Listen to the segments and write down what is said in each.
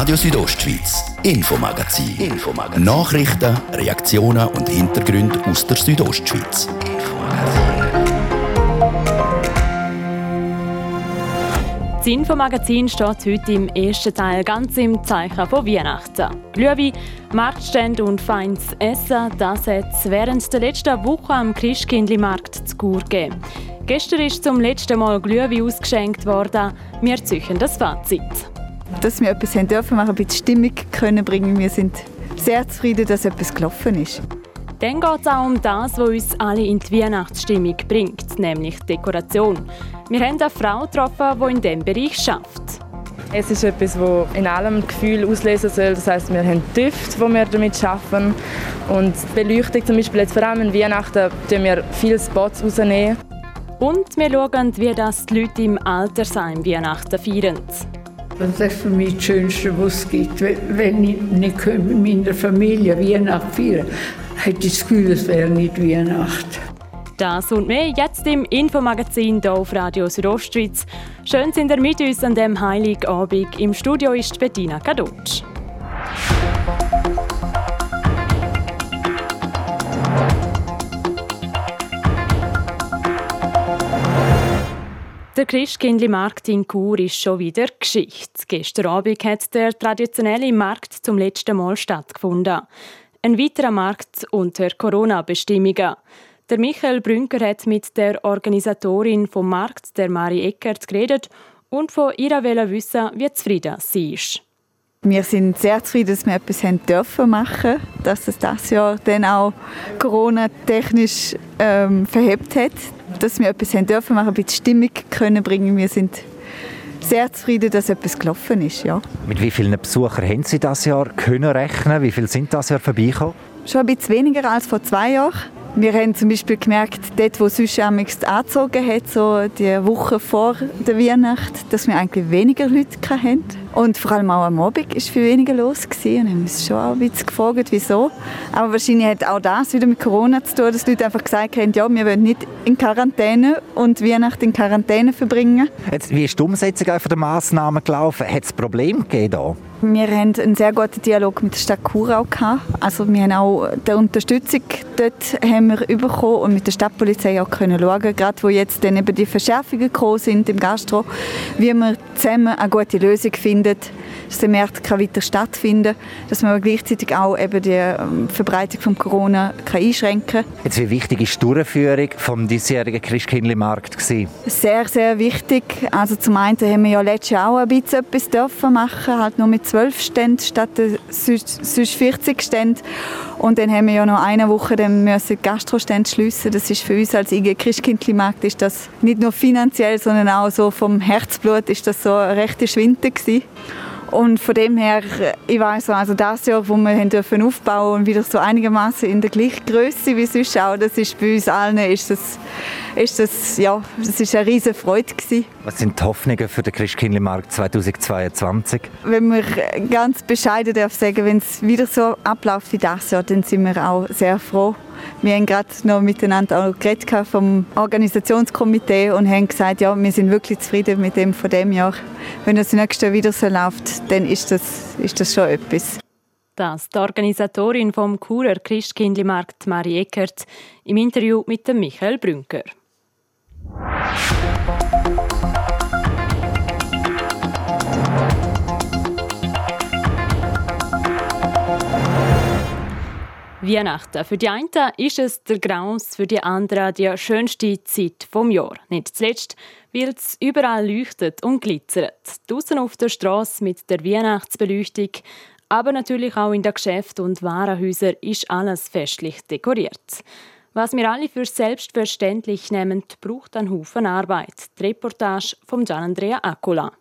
Radio Südostschweiz, Infomagazin. Infomagazin. Nachrichten, Reaktionen und Hintergründe aus der Südostschweiz. Das Infomagazin steht heute im ersten Teil ganz im Zeichen von Weihnachten. Glühwein, Marktstände und feines Essen, das hat es während der letzten Woche am Christkindlmarkt zu Kur gegeben. Gestern ist zum letzten Mal Glühwein ausgeschenkt worden. Wir ziehen das Fazit. Dass wir etwas haben dürfen machen, ein bisschen Stimmung können bringen. Wir sind sehr zufrieden, dass etwas gelaufen ist. Dann geht es auch um das, was uns alle in die Weihnachtsstimmung bringt, nämlich Dekoration. Wir haben eine Frau getroffen, die in diesem Bereich arbeitet. Es ist etwas, das in allem Gefühl auslösen soll. Das heißt, wir haben Düfte, die wir damit arbeiten. Und Beleuchtung zum Beispiel, jetzt vor allem in Weihnachten, tun wir viele Spots rausnehmen. Und wir schauen, wie das die Leute im Altersheim Weihnachten feiern. Das ist für mich das Schönste, was es gibt. Wenn ich nicht mit meiner Familie Weihnachten feiern könnte, hätte ich das Gefühl, es wäre nicht Weihnachten. Das und mehr jetzt im Infomagazin hier auf Radio Südostschweiz. Schön sind ihr mit uns an dem Heiligabend. Im Studio ist Bettina Kadutsch. Der Christkindlmarkt in Chur ist schon wieder Geschichte. Gestern Abend hat der traditionelle Markt zum letzten Mal stattgefunden. Ein weiterer Markt unter Corona-Bestimmungen. Der Michael Brünker hat mit der Organisatorin vom Markt, der Mari Eckert, geredet und von ihr wissen, wie zufrieden sie ist. Wir sind sehr zufrieden, dass wir etwas haben dürfen machen, dass es das Jahr dann auch Corona-technisch ähm, verhebt hat, dass wir etwas haben dürfen machen, ein bisschen Stimmung können bringen. Wir sind sehr zufrieden, dass etwas gelaufen ist, ja. Mit wie vielen Besuchern haben Sie das Jahr können rechnen? Wie viele sind das Jahr vorbeigekommen? Schon ein bisschen weniger als vor zwei Jahren. Wir haben zum Beispiel gemerkt, dort, wo sonst amigs angezogen hat, so die Woche vor der Weihnacht, dass wir eigentlich weniger Leute hatten. Und vor allem auch am Abend war viel weniger los. Gewesen. Und haben uns schon auch ein bisschen gefragt, wieso. Aber wahrscheinlich hat auch das wieder mit Corona zu tun, dass die Leute einfach gesagt haben, ja, wir wollen nicht in Quarantäne und Weihnachten in Quarantäne verbringen. Jetzt, wie ist die Umsetzung der Massnahmen gelaufen? Hat es Probleme gegeben? Wir haben einen sehr guten Dialog mit der Stadt gehabt. Also wir haben auch die Unterstützung dort haben wir bekommen und mit der Stadtpolizei auch können schauen, gerade wo jetzt dann eben die Verschärfungen gekommen sind im Gastro, wie wir zusammen eine gute Lösung finden, dass der Markt weiter stattfinden kann, dass man aber gleichzeitig auch eben die ähm, Verbreitung von Corona kann einschränken kann. Jetzt, wie wichtig ist die Durchführung vom diesjährigen Christkindlmarkt Sehr, sehr wichtig. Also zum einen haben wir ja letztes Jahr auch ein bisschen etwas dürfen machen, halt nur mit zwölf Ständen statt sonst 40 Ständen. Und dann haben wir ja noch eine Woche dann müssen Gastrostände schliessen. Das ist für uns als IG Christkindlmarkt ist das nicht nur finanziell, sondern auch so vom Herzblut ist das so eine rechte Schwinde gewesen. Und von dem her, ich weiß also das Jahr, wo wir haben dürfen aufbauen und wieder so einigermaßen in der gleichen Größe wie sonst auch, das ist bei uns allen ist das, ist das, ja, das ist eine riesige Freude gewesen. Was sind die Hoffnungen für den Christkindlmarkt 2022? Wenn wir ganz bescheiden darf sagen, wenn es wieder so abläuft wie das Jahr, dann sind wir auch sehr froh. Wir haben gerade noch miteinander auch geredet vom Organisationskomitee und haben gesagt, ja, wir sind wirklich zufrieden mit dem von dem Jahr. Wenn das nächste Jahr wieder so läuft, dann ist das, ist das schon etwas. Das die Organisatorin vom Churer Christkindlmarkt Marie Eckert im Interview mit dem Michael Brünker. Weihnachten. Für die einen ist es der Graus, für die anderen die schönste Zeit vom Jahr. Nicht zuletzt, weil es überall leuchtet und glitzert. Draußen auf der Straße mit der Weihnachtsbeleuchtung, aber natürlich auch in den Geschäften und Warenhäusern ist alles festlich dekoriert. Was wir alle für selbstverständlich nehmen, braucht einen Haufen Arbeit. Die Reportage von Gian Andrea Accola.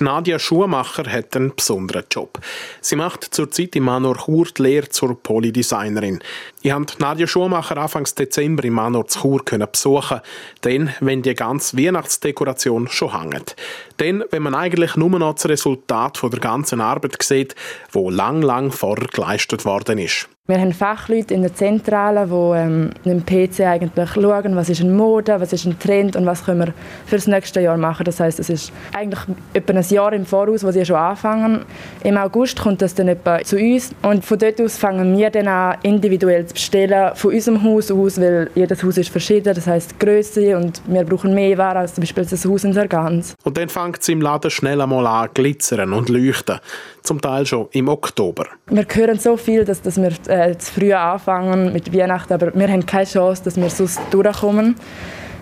Nadia Schuhmacher hat einen besonderen Job. Sie macht zurzeit im Manor Chur die Lehre zur Polydesignerin. Ich konnte Nadja Schumacher Anfang Dezember im Manor zu Chur besuchen. Dann, wenn die ganze Weihnachtsdekoration schon hängt. Dann, wenn man eigentlich nur noch das Resultat der ganzen Arbeit sieht, wo lang, lang vorher geleistet worden ist. Wir haben Fachleute in der Zentrale, die ähm, im PC eigentlich schauen, was ist eine Mode, was ist ein Trend und was können wir für das nächste Jahr machen. Das heißt, es ist eigentlich etwa ein Jahr im Voraus, wo sie schon anfangen. Im August kommt das dann etwa zu uns und von dort aus fangen wir dann an, individuell zu bestellen, von unserem Haus aus, weil jedes Haus ist verschieden, das heißt Größe und wir brauchen mehr Ware als zum Beispiel das Haus in Sargans. Und dann fängt es im Laden schnell einmal an glitzern und leuchten, zum Teil schon im Oktober. Wir hören so viel, dass, dass wir äh, zu früh anfangen mit Weihnachten, aber wir haben keine Chance, dass wir sonst durchkommen.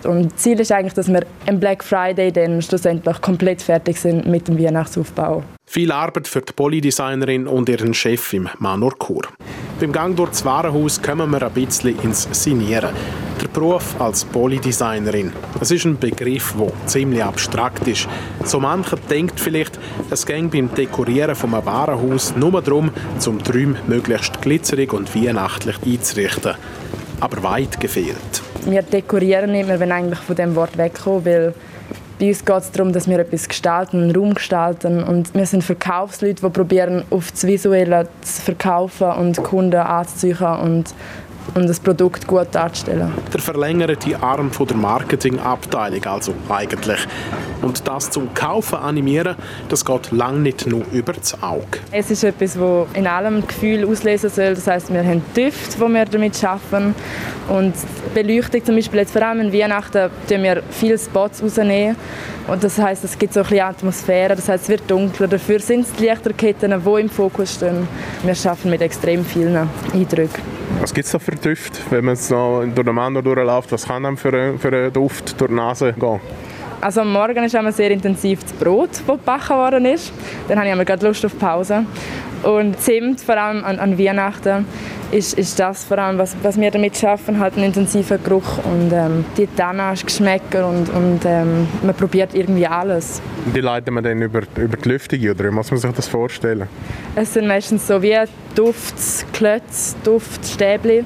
Und das Ziel ist eigentlich, dass wir am Black Friday dann schlussendlich komplett fertig sind mit dem Weihnachtsaufbau. Viel Arbeit für die Polydesignerin und ihren Chef im Manor Chur. Beim Gang durch das Warenhaus kommen wir ein bisschen ins Sinieren. Der Beruf als Polydesignerin. Das ist ein Begriff, der ziemlich abstrakt ist. So mancher denkt vielleicht, es ging beim Dekorieren von einem Warenhaus nur darum, zum Träumen möglichst glitzerig und weihnachtlich einzurichten. Aber weit gefehlt. Wir dekorieren nicht mehr, wenn eigentlich von dem Wort wegkommen, weil bei uns geht es darum, dass wir etwas gestalten, einen Raum gestalten. Und wir sind Verkaufsleute, die probieren, auf das Visuelle zu verkaufen und Kunden anzuziehen und und das Produkt gut darzustellen. Der verlängerte Arm von der Marketingabteilung also eigentlich. Und das zum Kaufen animieren, das geht lang nicht nur über das Auge. Es ist etwas, das in allem Gefühl auslesen soll. Das heißt, wir haben Düfte, die wir damit schaffen. Und Beleuchtung zum Beispiel jetzt vor allem in Weihnachten tun wir viele Spots rausnehmen. Und das heißt, es gibt so ein bisschen Atmosphäre. Das heißt, es wird dunkler. Dafür sind es die Lichterketten, die im Fokus stehen. Wir schaffen mit extrem vielen Eindrücken. Was gibt es da für Düfte, wenn man so durch den Mann durchläuft? Was kann einem für, für einen Duft durch die Nase gehen? Also am Morgen ist immer sehr intensiv das Brot, das gebacken worden ist. Dann habe ich Lust auf Pause. Und Zimt, vor allem an, an Weihnachten, ist, ist das vor allem, was, was wir damit schaffen, halt einen intensiven Geruch und ähm, die Tannage, Geschmäcker und, und ähm, man probiert irgendwie alles. Die leiten wir dann über, über die Lüftung oder wie muss man sich das vorstellen? Es sind meistens so wie Duftklötze, Duftstäbli,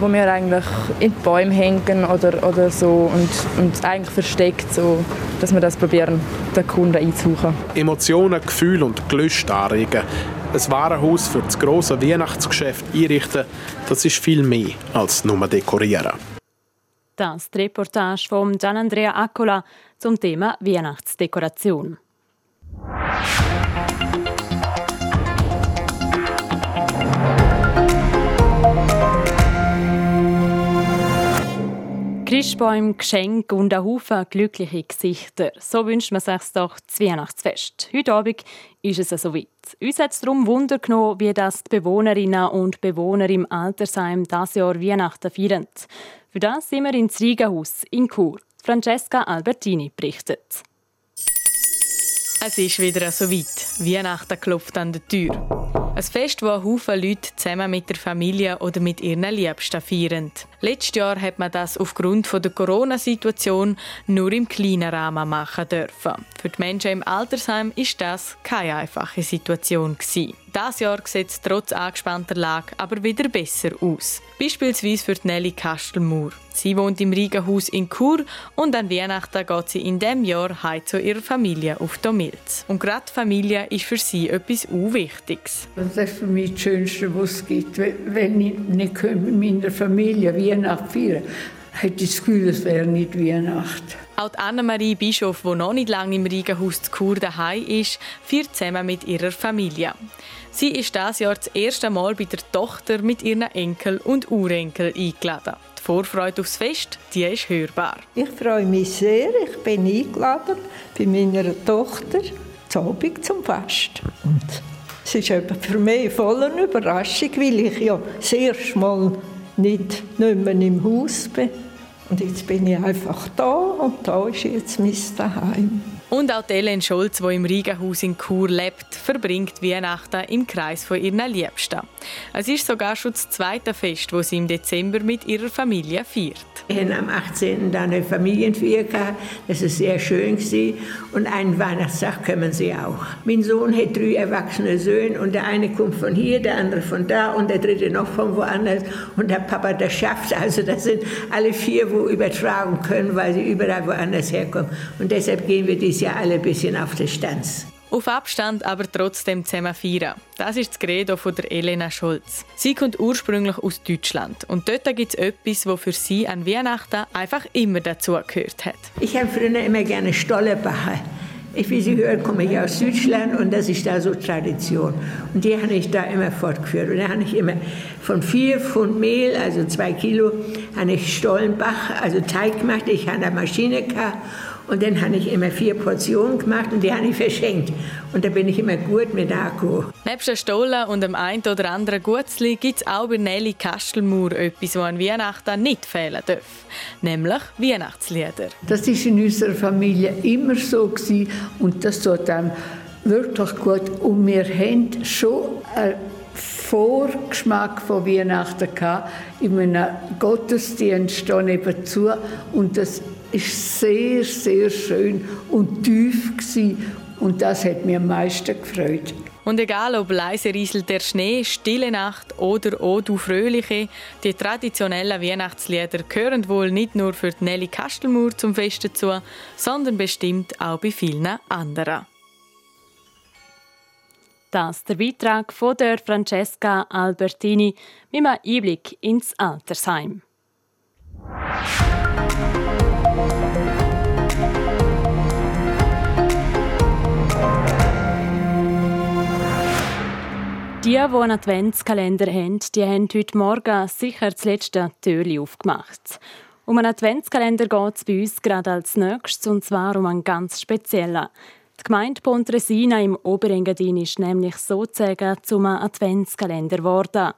wo wir eigentlich in die Bäume hängen oder, oder so und, und eigentlich versteckt, so, dass wir das probieren, den Kunden einzusuchen. Emotionen, Gefühle und Gelüste anregen ein Warenhaus für das grosse Weihnachtsgeschäft einrichten, das ist viel mehr als nur dekorieren. Das die Reportage von Gian Andrea Accola zum Thema Weihnachtsdekoration. Christbäume, Geschenke und ein Haufen glückliche Gesichter. So wünscht man sich doch das Weihnachtsfest. Heute Abend ist es soweit. Uns hat es darum Wunder genommen, wie das die Bewohnerinnen und Bewohner im Altersheim das Jahr Weihnachten feiern. Für das sind wir ins Riegenhaus in Chur. Francesca Albertini berichtet. Es ist wieder so weit. Weihnachten klopft an der Tür. Ein Fest, ein Haufen Leute zusammen mit der Familie oder mit ihren Liebsten feiern. Letztes Jahr hat man das aufgrund der Corona-Situation nur im kleinen Rahmen machen dürfen. Für die Menschen im Altersheim ist das keine einfache Situation gewesen. Das Jahr sieht es trotz angespannter Lage aber wieder besser aus. Beispielsweise für Nelly Kastelmauer. Sie wohnt im Riegenhaus in Chur und an Weihnachten geht sie in diesem Jahr heim zu ihrer Familie auf Domilz. Und gerade Familie ist für sie etwas Unwichtiges. Das ist für mich das Schönste, was es gibt. Wenn ich nicht mit meiner Familie Weihnachten feiern hätte ich das Gefühl, es wäre nicht Weihnachten. Auch Annemarie Bischof, die noch nicht lange im Riegenhaus zu Chur daheim ist, feiert zusammen mit ihrer Familie. Sie ist das Jahr das erste Mal bei der Tochter mit ihren Enkel und Urenkel eingeladen. Die Vorfreude aufs Fest, die ist hörbar. Ich freue mich sehr. Ich bin eingeladen bei meiner Tochter zu Abend zum Fest. Und es ist für mich voll eine Überraschung, weil ich ja das erste Mal nicht, nicht mehr im Haus bin. Und jetzt bin ich einfach da und da ist jetzt mein Daheim. Und auch Ellen Scholz, die im Riegenhaus in Chur lebt, verbringt Weihnachten im Kreis von ihren Liebsten. Es ist sogar schon das zweite Fest, das sie im Dezember mit ihrer Familie feiert. Wir haben am 18. dann eine Familienfeier gehabt. Das ist sehr schön gewesen. Und einen Weihnachtstag kommen sie auch. Mein Sohn hat drei erwachsene Söhne und der eine kommt von hier, der andere von da und der dritte noch von woanders. Und der Papa, der schafft. Also das sind alle vier, wo übertragen können, weil sie überall woanders herkommen. Und deshalb gehen wir dieses Jahr alle ein bisschen auf Distanz. Auf Abstand, aber trotzdem zusammen feiern. Das ist das Credo von der Elena Scholz. Sie kommt ursprünglich aus Deutschland und dort gibt es etwas, was für sie an Weihnachten einfach immer dazugehört hat. Ich habe früher immer gerne Stolle backen. Ich, wie Sie hören, komme ich aus Deutschland und das ist da so Tradition. Und die habe ich da immer fortgeführt. Und da habe ich immer von vier Pfund Mehl, also zwei Kilo, habe ich Stollenbach, also Teig gemacht. Ich habe eine Maschine gehabt und dann habe ich immer vier Portionen gemacht und die habe ich verschenkt. Und da bin ich immer gut mit Akku. Neben der Stolle und dem ein oder anderen Gutzli gibt es auch bei Nelly Kastelmauer etwas, was an Weihnachten nicht fehlen darf. Nämlich Weihnachtslieder. Das war in unserer Familie immer so gewesen und das tut einem wirklich gut. Und wir haben schon einen Vorgeschmack von Weihnachten gehabt, in einem Gottesdienst nebenzu und das ist sehr, sehr schön und tief gewesen. und das hat mir am meisten gefreut. Und egal ob leise rieselt der Schnee, stille Nacht oder O du Fröhliche, die traditionellen Weihnachtslieder gehören wohl nicht nur für Nelly Kastelmauer zum Fest dazu, sondern bestimmt auch bei vielen anderen. Das ist der Beitrag von der Francesca Albertini mit einem Einblick ins Altersheim. Die, die einen Adventskalender haben, die haben heute Morgen sicher das letzte Türchen aufgemacht. Um einen Adventskalender geht es bei uns gerade als nächstes, und zwar um einen ganz speziellen. Die Gemeinde Pontresina im Oberengadin ist nämlich sozusagen zum Adventskalender geworden.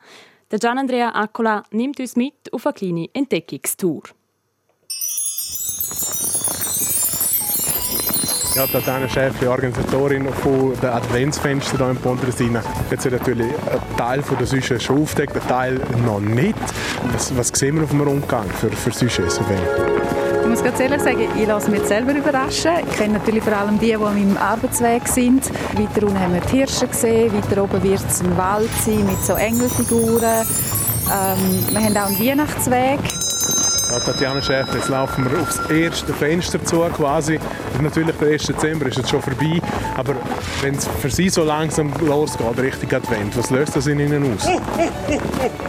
Der Gian Andrea Accola nimmt uns mit auf eine kleine Entdeckungstour. Ja, Tatjana Schäfli, Organisatorin von der Adventsfenster hier in Pontresina. Jetzt wird natürlich ein Teil von der Süsche schon aufgedeckt, ein Teil noch nicht. Was, was sehen wir auf dem Rundgang für, für Süsche? Ich muss ganz ehrlich sagen, ich lasse mich selber überraschen. Ich kenne natürlich vor allem die, die an meinem Arbeitsweg sind. Weiter unten haben wir die Hirsche gesehen, weiter oben wird es ein Wald sein mit so Engelfiguren. Ähm, wir haben auch einen Weihnachtsweg. Ja, Tatjana Schäfer, jetzt laufen wir aufs erste Fenster zu quasi. Natürlich der 1. Dezember ist jetzt schon vorbei, aber wenn es für Sie so langsam losgeht, Richtung Advent, was löst das in Ihnen aus?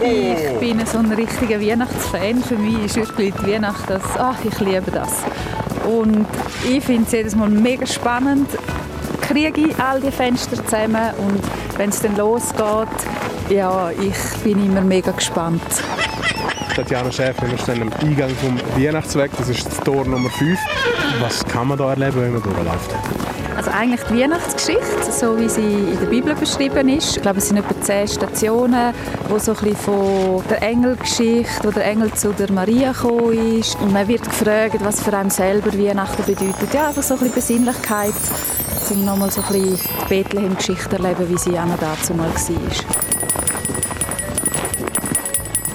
Ich bin so ein richtiger Weihnachtsfan. Für mich ist wirklich die Weihnacht das, ach, ich liebe das. Und ich finde es jedes Mal mega spannend, kriege ich all die Fenster zusammen und wenn es dann losgeht, ja, ich bin immer mega gespannt. Tatjana Schäfer, wir stehen am Eingang vom Weihnachtsweg, das ist das Tor Nummer 5. Was kann man da erleben, wenn man durchläuft? Also eigentlich die Weihnachtsgeschichte, so wie sie in der Bibel beschrieben ist. Ich glaube, es sind etwa zehn Stationen, wo so ein bisschen von der Engelgeschichte, wo der Engel zu der Maria gekommen ist. Und man wird gefragt, was für einen selber Weihnachten bedeutet. Ja, einfach so ein bisschen Besinnlichkeit, um nochmal so ein bisschen die Bethlehem-Geschichte erleben, wie sie auch noch dazu mal war.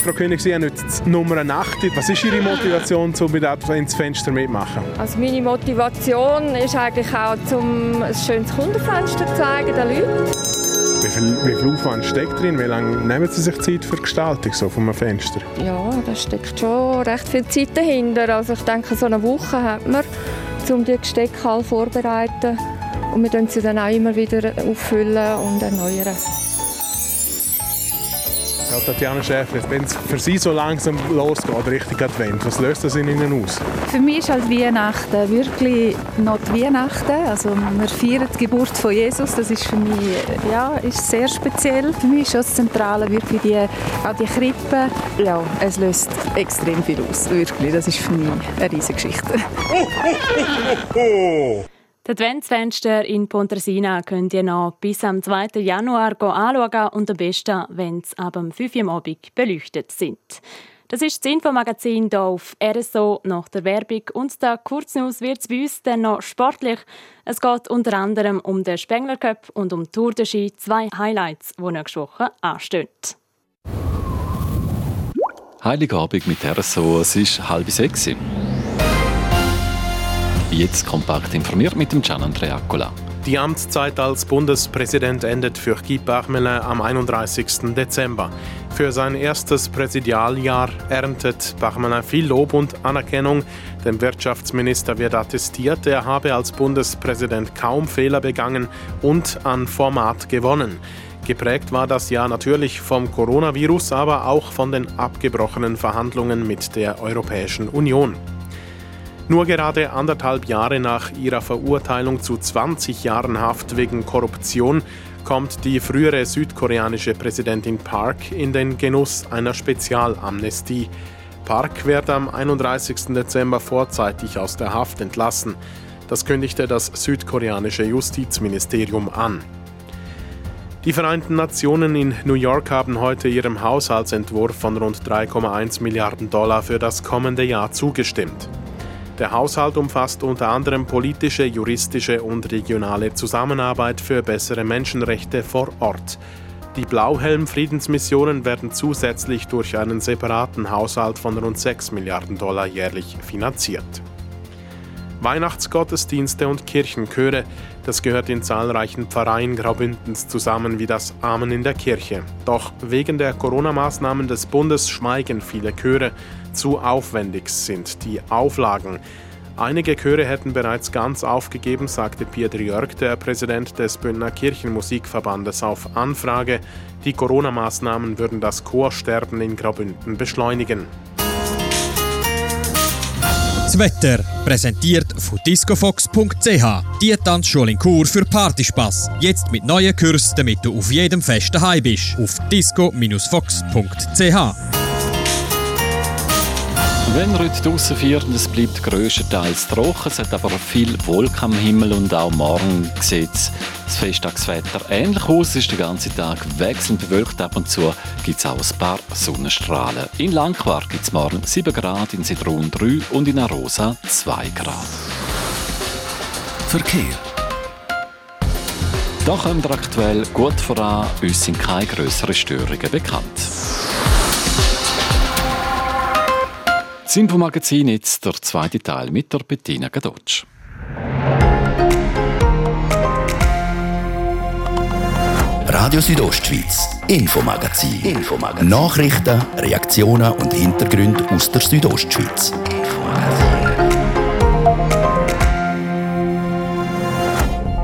Frau König, Sie haben heute Nummer 8. Was ist Ihre Motivation, um bei Adventsfenster mitmachen? Also meine Motivation ist eigentlich auch, um ein schönes Kundenfenster zu zeigen den Leuten. Wie viel, wie viel Aufwand steckt drin? Wie lange nehmen Sie sich Zeit für die Gestaltung so von einem Fenster? Ja, da steckt schon recht viel Zeit dahinter. Also ich denke, so eine Woche hat man, um die Gestecke vorzubereiten. Und wir können sie dann auch immer wieder auffüllen und erneuern. Ja, Tatjana Schäfer, wenn es für Sie so langsam losgeht, Richtung Advent, was löst das in Ihnen aus? Für mich ist halt Weihnachten wirklich noch die Weihnachten. Also wir feiern die Geburt von Jesus. Das ist für mich ja, ist sehr speziell. Für mich ist das Zentrale wirklich die, auch die Krippe. Ja, es löst extrem viel aus. Wirklich. Das ist für mich eine riesige Geschichte. Die Adventsfenster in Pontresina könnt ihr noch bis am 2. Januar anschauen und am besten, wenn sie ab dem 5 Uhr Abend beleuchtet sind. Das ist das Infomagazin hier auf RSO nach der Werbung. Und der Kurznews wird es bei uns dann noch sportlich. Es geht unter anderem um den Spengler Cup und um Tour de Ski, zwei Highlights, die nächste Woche anstehen. Heiligabend mit RSO, es ist halb sechs. Jetzt kompakt informiert mit dem Gian Andrea. Die Amtszeit als Bundespräsident endet für Guy Parmelin am 31. Dezember. Für sein erstes Präsidialjahr erntet Parmelin viel Lob und Anerkennung. Dem Wirtschaftsminister wird attestiert, er habe als Bundespräsident kaum Fehler begangen und an Format gewonnen. Geprägt war das Jahr natürlich vom Coronavirus, aber auch von den abgebrochenen Verhandlungen mit der Europäischen Union. Nur gerade anderthalb Jahre nach ihrer Verurteilung zu 20 Jahren Haft wegen Korruption kommt die frühere südkoreanische Präsidentin Park in den Genuss einer Spezialamnestie. Park wird am 31. Dezember vorzeitig aus der Haft entlassen. Das kündigte das südkoreanische Justizministerium an. Die Vereinten Nationen in New York haben heute ihrem Haushaltsentwurf von rund 3,1 Milliarden Dollar für das kommende Jahr zugestimmt. Der Haushalt umfasst unter anderem politische, juristische und regionale Zusammenarbeit für bessere Menschenrechte vor Ort. Die Blauhelm-Friedensmissionen werden zusätzlich durch einen separaten Haushalt von rund 6 Milliarden Dollar jährlich finanziert. Weihnachtsgottesdienste und Kirchenchöre, das gehört in zahlreichen Pfarreien Graubündens zusammen wie das Amen in der Kirche. Doch wegen der Corona-Maßnahmen des Bundes schweigen viele Chöre. Zu aufwendig sind die Auflagen. Einige Chöre hätten bereits ganz aufgegeben, sagte Pieter Jörg, der Präsident des Bündner Kirchenmusikverbandes, auf Anfrage. Die Corona-Maßnahmen würden das Chorsterben in Graubünden beschleunigen. Das Wetter präsentiert von discofox.ch. Die Tanzschule in Kur für Partyspaß. Jetzt mit neuen Kursen, damit du auf jedem Fest daheim bist. Auf disco-fox.ch. Wenn heute draußen feiern, es bleibt grösstenteils trocken, es hat aber viel Wolken am Himmel und auch morgen sieht das Festtagswetter ähnlich aus. Es ist den ganzen Tag wechselnd bewölkt, ab und zu gibt es auch ein paar Sonnenstrahlen. In Langquart gibt es morgen 7 Grad, in Sidrun 3 und in Arosa 2 Grad. Verkehr. Da kommen wir aktuell gut voran, uns sind keine grösseren Störungen bekannt. Infomagazin jetzt der zweite Teil mit der Bettina Gadotsch. Radio Südostschweiz, Infomagazin. Infomagazin. Nachrichten, Reaktionen und Hintergründe aus der Südostschweiz.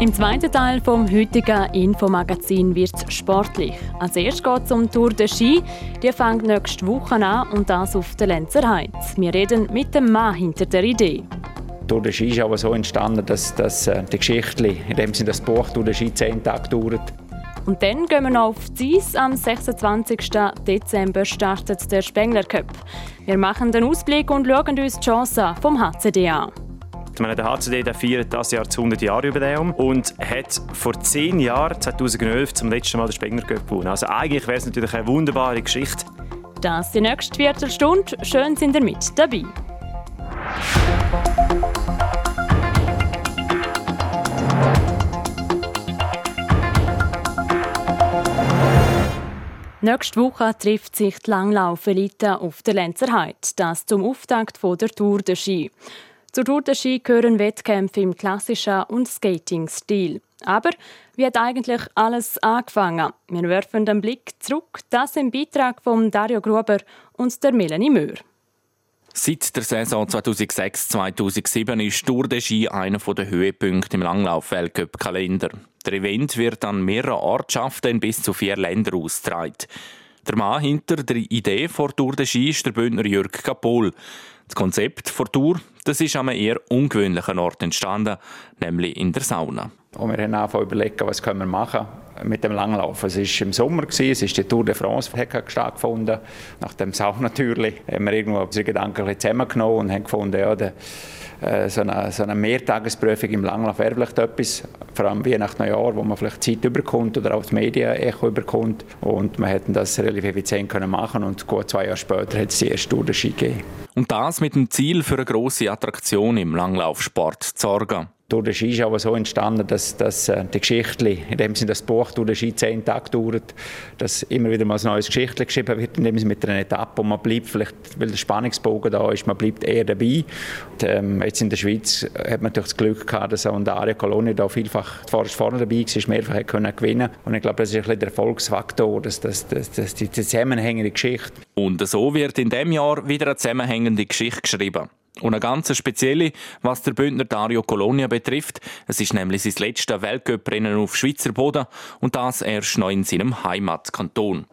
Im zweiten Teil vom heutigen Infomagazin wird es sportlich. Als erstes geht es um Tour de Ski. Die fängt nächste Woche an und das auf der Lenzer Heiz. Wir reden mit dem Mann hinter der Idee. Tour de Ski ist aber so entstanden, dass, dass äh, die Geschichte, in dem Sinne das Buch Tour de Ski zehn Tage dauert. Und dann gehen wir noch auf die Eis. Am 26. Dezember startet der Spengler Cup. Wir machen den Ausblick und schauen uns die Chancen vom HCD an. Meine, der HCD der feiert das Jahr das 100 Jahre Jubiläum und hat vor 10 Jahren, 2011, zum letzten Mal den Spengler gewonnen. Also eigentlich wäre es natürlich eine wunderbare Geschichte. Das die nächste Viertelstunde. Schön sind ihr mit dabei. Nächste Woche trifft sich die Langlaufelite auf der Lenzer Heide. Das zum Auftakt der Tour de Ski. De Ski gehören Wettkämpfe im klassischen und Skating-Stil. Aber wie hat eigentlich alles angefangen? Wir werfen den Blick zurück. Das im Beitrag von Dario Gruber und der Melanie Möhr. Seit der Saison 2006-2007 ist Tour de Ski einer der Höhepunkte im Langlauf-Weltcup-Kalender. Der Event wird an mehreren Ortschaften in bis zu vier Ländern ausgetragen. Der Mann hinter der Idee vor Tour de Ski ist der Bündner Jürg Kapol. Das Konzept vor Tour das ist an einem eher ungewöhnlichen Ort entstanden, nämlich in der Sauna. Und wir haben angefangen zu überlegen, was können wir machen mit dem Langlauf. Es war im Sommer, es ist die Tour de France stattgefunden. Nach dem Sau natürlich haben wir irgendwo unsere Gedanken zusammengenommen und haben gefunden, ja, der, äh, so eine, so eine Mehrtagesprüfung im Langlauf wäre vielleicht etwas, vor allem wie nach Neujahr, wo man vielleicht Zeit überkommt oder auch das Medienecho überkommt. Und wir hätten das relativ effizient können machen und gut zwei Jahre später hat es die erste Tour de Ski gegeben. Und das mit dem Ziel für eine grosse Attraktion im Langlaufsport zu sorgen. Tour de Ski ist aber so entstanden, dass, dass äh, die Geschichte, in dem Sinne das Buch Tour de Ski zehn Tage dauert, dass immer wieder mal ein neues Geschichte geschrieben wird, in dem Sinne mit einer Etappe und man bleibt vielleicht, weil der Spannungsbogen da ist, man bleibt eher dabei. Und, ähm, jetzt in der Schweiz hat man natürlich das Glück gehabt, dass auch Daria Colonia da vielfach vorne dabei war, mehrfach hat können gewinnen und ich glaube, das ist ein bisschen der Erfolgsfaktor, dass, dass, dass, dass die zusammenhängende Geschichte. Und so wird in dem Jahr wieder eine zusammenhängende Geschichte geschrieben. Und eine ganz spezielle, was der Bündner Dario Colonia betrifft. Es ist nämlich sein letztes Weltcuprennen auf Schweizer Boden und das erst noch in seinem Heimatkanton.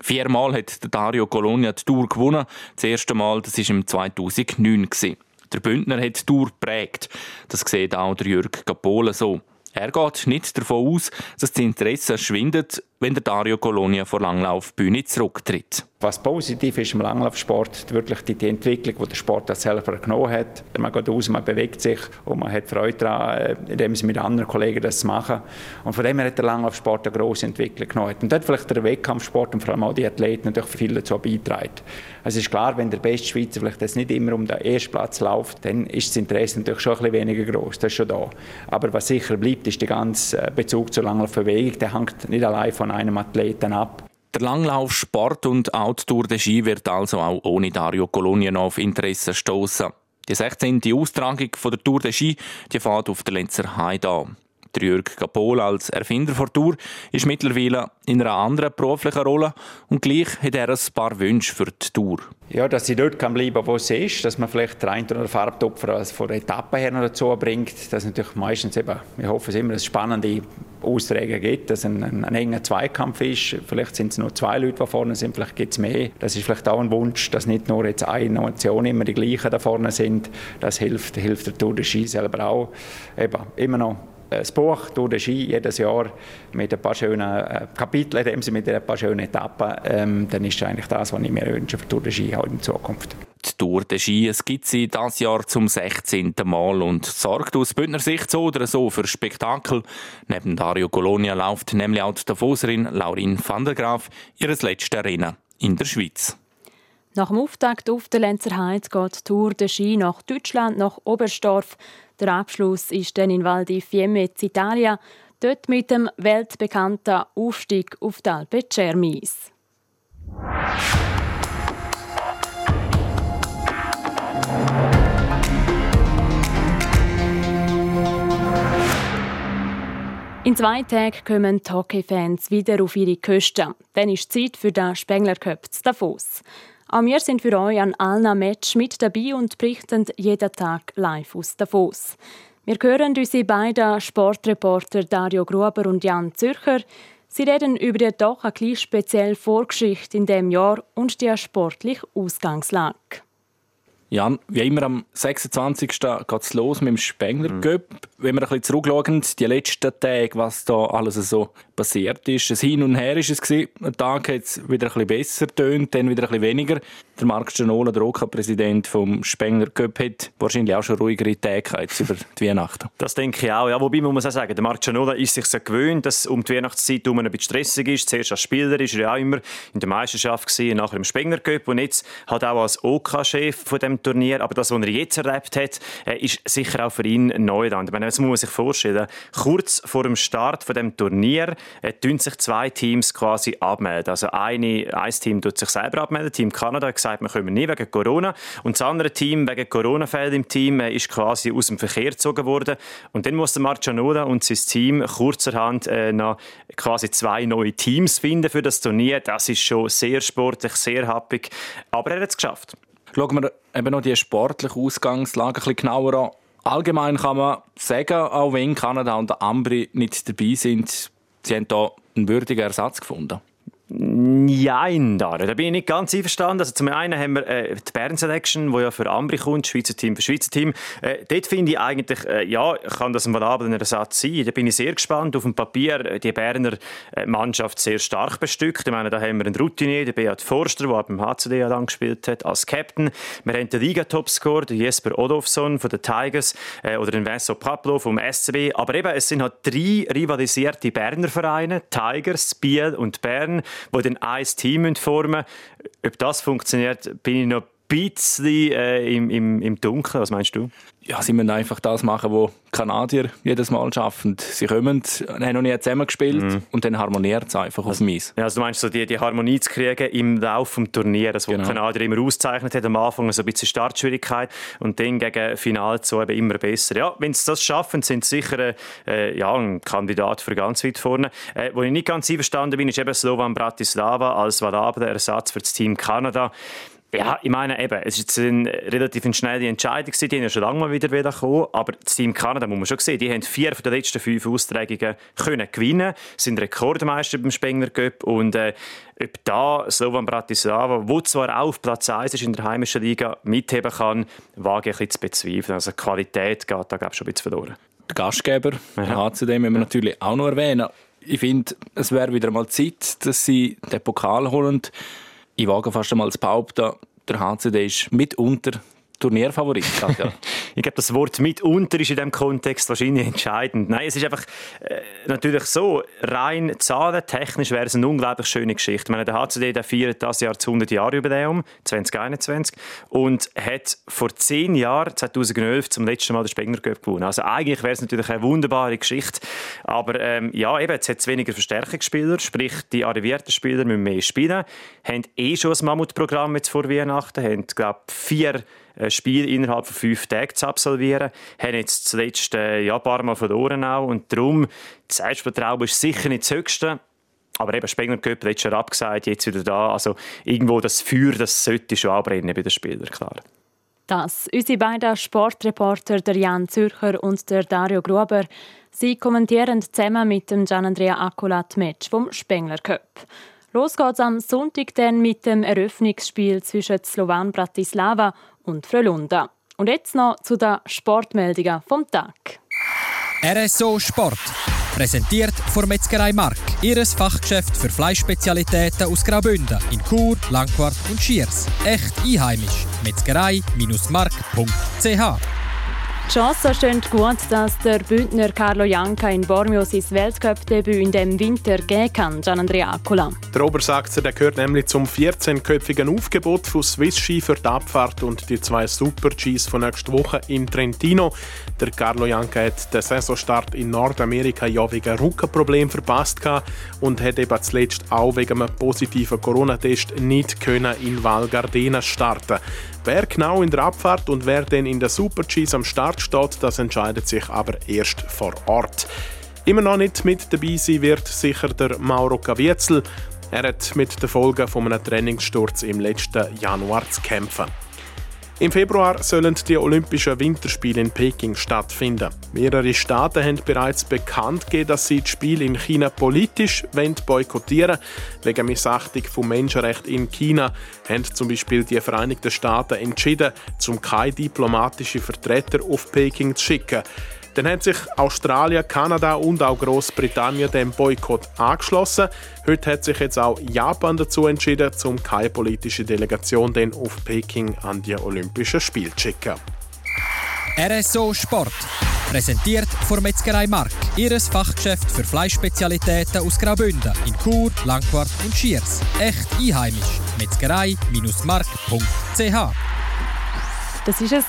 Viermal hat Dario Colonia die Tour gewonnen. Das erste Mal, das war im 2009. Der Bündner hat die Tour geprägt. Das sieht auch der Jürg Capola so. Er geht nicht davon aus, dass das Interesse schwindet, wenn der Dario Colonia vor Langlaufbühne zurücktritt. Was positiv ist im Langlaufsport, wirklich die, Entwicklung, die der Sport das selber genommen hat. Man geht raus, man bewegt sich und man hat Freude daran, äh, indem sie mit anderen Kollegen das machen. Und von dem her hat der Langlaufsport eine grosse Entwicklung genommen. Und dort vielleicht der Wettkampfsport und vor allem auch die Athleten natürlich viel dazu beitragen. Also es ist klar, wenn der beste Schweizer vielleicht jetzt nicht immer um den ersten Platz läuft, dann ist das Interesse natürlich schon ein bisschen weniger groß. Das ist schon da. Aber was sicher bleibt, ist der ganze äh, Bezug zur Langlaufbewegung. Der hängt nicht allein von einem Athleten ab. Der Langlauf, Sport und Outdoor de Ski wird also auch ohne Dario Colonia auf Interesse stoßen. Die 16. Austragung der Tour de Ski die fährt auf der Lenzer Heide an. Der Jürg Capol als Erfinder der Tour ist mittlerweile in einer anderen beruflichen Rolle und gleich hat er ein paar Wünsche für die Tour. Ja, dass sie dort kann bleiben wo sie ist, dass man vielleicht der ein oder Farbtopfer von der Etappe her noch dazu bringt, dass es natürlich meistens eben, ich hoffe es immer, dass spannende Austragungen gibt, dass ein, ein, ein, enger Zweikampf ist. Vielleicht sind es nur zwei Leute, die vorne sind, vielleicht gibt es mehr. Das ist vielleicht auch ein Wunsch, dass nicht nur jetzt eine Nation immer die gleichen da vorne sind. Das hilft, hilft der Tour de Ski selber auch. Eben, immer noch das Buch «Tour de Ski» jedes Jahr mit ein paar schönen äh, Kapiteln, dem mit ein paar schönen Etappen, ähm, dann ist eigentlich das, was ich mir wünsche für Tour de Ski auch in Zukunft. Die Tour de Ski es gibt sie dieses Jahr zum 16. Mal und sorgt aus Bündner Sicht so oder so für Spektakel. Neben Dario Colonia läuft nämlich auch die Davoserin Laurin van der Graaf ihres letzten Rennen in der Schweiz. Nach dem Auftakt auf der Lenzer Heide geht die Tour de Ski nach Deutschland, nach Oberstdorf. Der Abschluss ist dann in Val di Fiemme in Italien, dort mit dem weltbekannten Aufstieg auf die Alpe Cermis. In zwei Tagen kommen die Hockey-Fans wieder auf ihre Küste. Dann ist Zeit für den Spengler Cup zu Davos. Auch wir sind für euch an allen Match mit dabei und berichten jeden Tag live aus Davos. Wir hören unsere beiden Sportreporter Dario Gruber und Jan Zürcher. Sie reden über die doch eine kleine spezielle Vorgeschichte in dem Jahr und die sportliche Ausgangslage. Jan, wie immer am 26. geht es los mit dem Spengler. Cup. Mhm. Wenn wir ein bisschen zurückschauen, die letzten Tage, was da alles so passiert ist. Ein Hin und Her war es. Ein Tag hat es wieder ein bisschen besser tönt, dann wieder ein bisschen weniger. Der Marc Stanola, der OK-Präsident vom Spengler Cup, hat wahrscheinlich auch schon ruhigere Tage jetzt über die Weihnachten. Das denke ich auch. Ja, wobei muss man auch sagen, der Marc Stanola ist sich so gewöhnt, dass um die Weihnachtszeit um ein bisschen stressig ist. Zuerst als Spieler ist er ja auch immer in der Meisterschaft gewesen, nachher im Spengler Cup und jetzt hat auch als OK-Chef von dem Turnier. Aber das, was er jetzt erlebt hat, äh, ist sicher auch für ihn neu. Das muss man sich vorstellen. Kurz vor dem Start von dem Turnier äh, tun sich zwei Teams quasi abmelden. Also eine, ein Team tut sich selber abmelden, Team Kanada hat gesagt, wir kommen nie wegen Corona. Und das andere Team, wegen Corona-Fällen im Team, äh, ist quasi aus dem Verkehr gezogen worden. Und dann musste Marcianoda und sein Team kurzerhand äh, noch quasi zwei neue Teams finden für das Turnier. Das ist schon sehr sportlich, sehr happig. Aber er hat es geschafft. Schauen wir eben noch die sportliche Ausgangslage ein bisschen genauer an. Allgemein kann man sagen, auch wenn Kanada und Ambri nicht dabei sind, Sie haben hier einen würdigen Ersatz gefunden. Nein, da, da bin ich nicht ganz einverstanden. Also zum einen haben wir äh, die Bern Selection, wo ja für Ambri kommt, Schweizer Team für Schweizer Team. Äh, dort finde ich eigentlich, äh, ja, kann das ein valabler Ersatz sein. Da bin ich sehr gespannt. Auf dem Papier äh, die Berner äh, Mannschaft sehr stark bestückt. Ich meine, da haben wir einen Routinier, den Beat Forster, der beim HCD ja dann gespielt hat, als Captain. Wir haben den Liga-Topscorer, den Jesper Odofsson von den Tigers äh, oder den Vincent Pablo vom SCB. Aber eben, es sind halt drei rivalisierte Berner Vereine, Tigers, Biel und Bern, die ein Team formen. Ob das funktioniert, bin ich noch bisschen äh, im, im, im Dunkeln. Was meinst du? ja, sie müssen einfach das machen, was Kanadier jedes Mal schaffen. Sie kommen, haben noch nie zusammen gespielt mm. und dann harmoniert es einfach auf dem Eis. Ja, also du meinst, so die, die Harmonie zu kriegen im Laufe des Turniers, das genau. Kanadier immer auszeichnet hat, am Anfang so ein bisschen Startschwierigkeit und dann gegen Final so eben immer besser. Ja, wenn sie das schaffen, sind sie sicher äh, ja, ein Kandidat für ganz weit vorne. Äh, wo ich nicht ganz einverstanden bin, ist eben Slovan Bratislava als valabler Ersatz für das Team Kanada. Ja, ich meine eben, es ist eine relativ schnelle Entscheidung gewesen, die haben ja schon lange mal wieder kommen, aber das Team Kanada, muss man schon sehen, die haben vier von den letzten fünf Austragungen können gewinnen, sind Rekordmeister beim Spengler Cup. Und äh, ob da Slovan Bratislava, wo zwar auch auf Platz 1 ist in der heimischen Liga, mitheben kann, wage ich ein bisschen zu bezweifeln. Also die Qualität geht da glaube ich schon ein bisschen verloren. Der Gastgeber, der HCD, müssen wir natürlich auch noch erwähnen. Ich finde, es wäre wieder mal Zeit, dass sie den Pokal holen ich wage fast einmal zu behaupten, der HCD ist mitunter Turnierfavorit. Ja. ich glaube, das Wort mitunter ist in diesem Kontext wahrscheinlich entscheidend. Nein, es ist einfach äh, natürlich so, rein zahlentechnisch wäre es eine unglaublich schöne Geschichte. Ich meine, der HCD der feiert das Jahr das 100 Jahre Jubiläum 2021 und hat vor zehn Jahren, 2011, zum letzten Mal den Spengler Cup gewonnen. Also eigentlich wäre es natürlich eine wunderbare Geschichte, aber ähm, ja, eben, jetzt hat es weniger Verstärkungsspieler, sprich die arrivierten Spieler müssen mehr spielen, haben eh schon ein Mammutprogramm jetzt vor Weihnachten, haben, glaube vier ein Spiel innerhalb von fünf Tagen zu absolvieren. Haben jetzt zuletzt äh, ja, ein paar Mal verloren auch. Und darum, das Selbstvertrauen ist sicher nicht das Höchste. Aber eben Spengler Cup, letztes Jahr abgesagt, jetzt wieder da. Also irgendwo das Feuer, das sollte schon anbrennen bei den Spielern, klar. Das unsere beiden Sportreporter, der Jan Zürcher und der Dario Gruber. Sie kommentieren zusammen mit dem Gian Andrea Accolat Match vom Spengler Cup. Los geht's am Sonntag dann mit dem Eröffnungsspiel zwischen Slovan Bratislava und Frölunda. Und jetzt noch zu den Sportmeldungen vom Tag. RSO Sport. Präsentiert von Metzgerei Mark. Ihres Fachgeschäft für Fleischspezialitäten aus Graubünden in Chur, Langquart und Schiers. Echt einheimisch. Metzgerei-mark.ch die Chancen stehen gut, dass der Bündner Carlo Janka in Bormio sein Weltcup-Debüt in dem Winter geben kann, Gian Andrea Accola. Der Obersachser der gehört nämlich zum 14-köpfigen Aufgebot von Swiss Ski für die Abfahrt und die zwei Super-Gs von nächster Woche in Trentino. Der Carlo Janka hat den Saisonstart in Nordamerika ja wegen Rückenproblem verpasst und hat eben zuletzt auch wegen einem positiven Corona-Test nicht können in Val Gardena starten Wer genau in der Abfahrt und wer denn in der Super-Gs am Start steht, das entscheidet sich aber erst vor Ort. Immer noch nicht mit dabei sein wird sicher der Mauro Caviezel. Er hat mit den Folgen von einem Trainingssturz im letzten Januar zu kämpfen. Im Februar sollen die Olympischen Winterspiele in Peking stattfinden. Mehrere Staaten haben bereits bekannt gegeben, dass sie das Spiel in China politisch boykottieren wollen. Wegen Missachtung von Menschenrechten in China haben zum Beispiel die Vereinigten Staaten entschieden, zum keine diplomatischen Vertreter auf Peking zu schicken. Dann haben sich Australien, Kanada und auch Großbritannien dem Boykott angeschlossen. Heute hat sich jetzt auch Japan dazu entschieden, um keine politische Delegation denn auf Peking an die Olympischen Spiele zu schicken. RSO Sport. Präsentiert von Metzgerei Mark. Ihres Fachgeschäft für Fleischspezialitäten aus Graubünden in Chur, Langquart und Schiers. Echt einheimisch. Metzgerei-mark.ch das ist es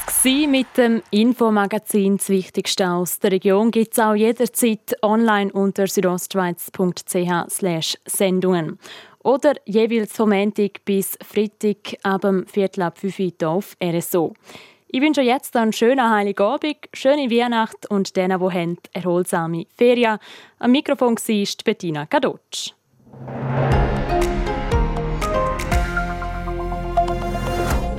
mit dem Infomagazin. Das Wichtigste aus der Region gibt es auch jederzeit online unter südostschweiz.ch/sendungen oder jeweils vom Montag bis Freitag ab dem Viertel ab 5 Uhr auf RSO. Ich wünsche jetzt einen schönen Heiligen Abend, schöne Weihnacht und denen, die haben, erholsame Ferien. Am Mikrofon war Bettina Kadotsch.